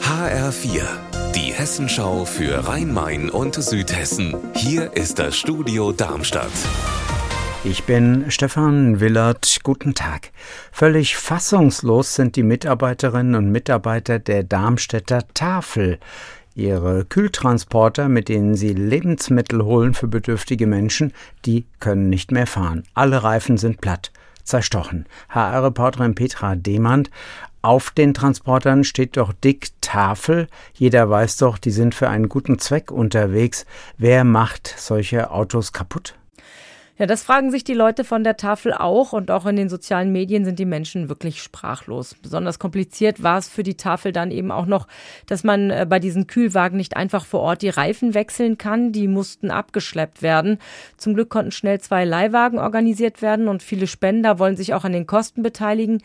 HR4, die Hessenschau für Rhein-Main und Südhessen. Hier ist das Studio Darmstadt. Ich bin Stefan Willert. Guten Tag. Völlig fassungslos sind die Mitarbeiterinnen und Mitarbeiter der Darmstädter Tafel. Ihre Kühltransporter, mit denen sie Lebensmittel holen für bedürftige Menschen, die können nicht mehr fahren. Alle Reifen sind platt, zerstochen. HR-Reporterin Petra Demand. Auf den Transportern steht doch dick Tafel. Jeder weiß doch, die sind für einen guten Zweck unterwegs. Wer macht solche Autos kaputt? Ja, das fragen sich die Leute von der Tafel auch und auch in den sozialen Medien sind die Menschen wirklich sprachlos. Besonders kompliziert war es für die Tafel dann eben auch noch, dass man äh, bei diesen Kühlwagen nicht einfach vor Ort die Reifen wechseln kann. Die mussten abgeschleppt werden. Zum Glück konnten schnell zwei Leihwagen organisiert werden und viele Spender wollen sich auch an den Kosten beteiligen.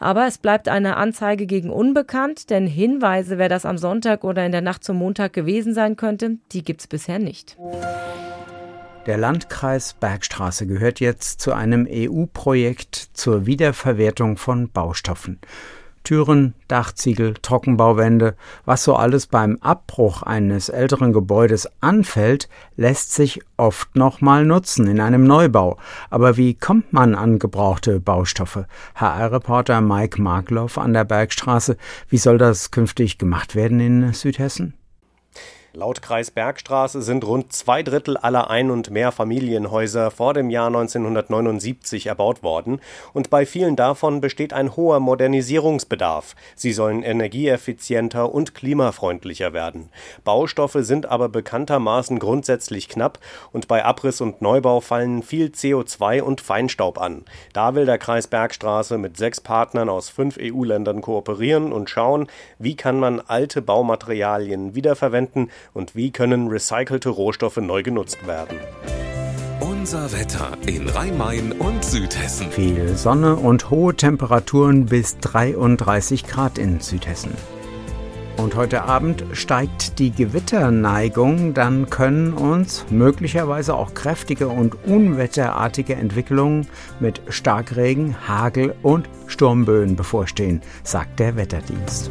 Aber es bleibt eine Anzeige gegen unbekannt, denn Hinweise, wer das am Sonntag oder in der Nacht zum Montag gewesen sein könnte, die gibt's bisher nicht. Der Landkreis Bergstraße gehört jetzt zu einem EU-Projekt zur Wiederverwertung von Baustoffen. Türen, Dachziegel, Trockenbauwände, was so alles beim Abbruch eines älteren Gebäudes anfällt, lässt sich oft nochmal nutzen in einem Neubau. Aber wie kommt man an gebrauchte Baustoffe? HR-Reporter Mike Markloff an der Bergstraße. Wie soll das künftig gemacht werden in Südhessen? Laut Kreis Bergstraße sind rund zwei Drittel aller Ein- und Mehrfamilienhäuser vor dem Jahr 1979 erbaut worden und bei vielen davon besteht ein hoher Modernisierungsbedarf. Sie sollen energieeffizienter und klimafreundlicher werden. Baustoffe sind aber bekanntermaßen grundsätzlich knapp und bei Abriss und Neubau fallen viel CO2 und Feinstaub an. Da will der Kreis Bergstraße mit sechs Partnern aus fünf EU-Ländern kooperieren und schauen, wie kann man alte Baumaterialien wiederverwenden und wie können recycelte Rohstoffe neu genutzt werden. Unser Wetter in Rhein-Main und Südhessen. Viel Sonne und hohe Temperaturen bis 33 Grad in Südhessen. Und heute Abend steigt die Gewitterneigung, dann können uns möglicherweise auch kräftige und unwetterartige Entwicklungen mit Starkregen, Hagel und Sturmböen bevorstehen, sagt der Wetterdienst.